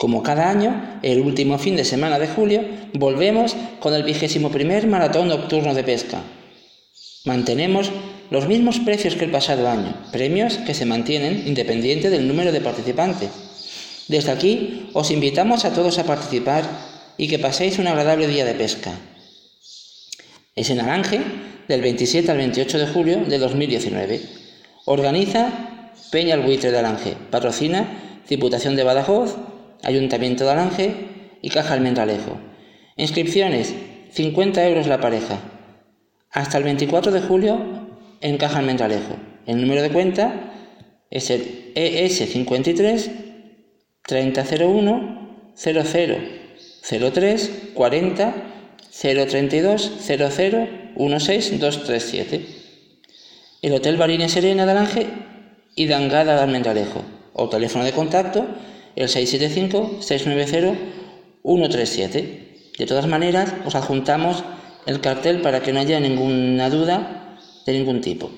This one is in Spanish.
Como cada año, el último fin de semana de julio, volvemos con el vigésimo primer maratón nocturno de pesca. Mantenemos los mismos precios que el pasado año, premios que se mantienen independiente del número de participantes. Desde aquí os invitamos a todos a participar y que paséis un agradable día de pesca. Es en Aranje, del 27 al 28 de julio de 2019. Organiza Peña el Buitre de Aranje. Patrocina Diputación de Badajoz, Ayuntamiento de Aranje y Caja Almendralejo. Inscripciones 50 euros la pareja. Hasta el 24 de julio en Caja Almendralejo. El número de cuenta es el ES53 3001 0003 40 032 00 16237. El Hotel Barine Serena de Aranje y Dangada de Almendralejo. O teléfono de contacto el 675-690-137. De todas maneras, os adjuntamos el cartel para que no haya ninguna duda de ningún tipo.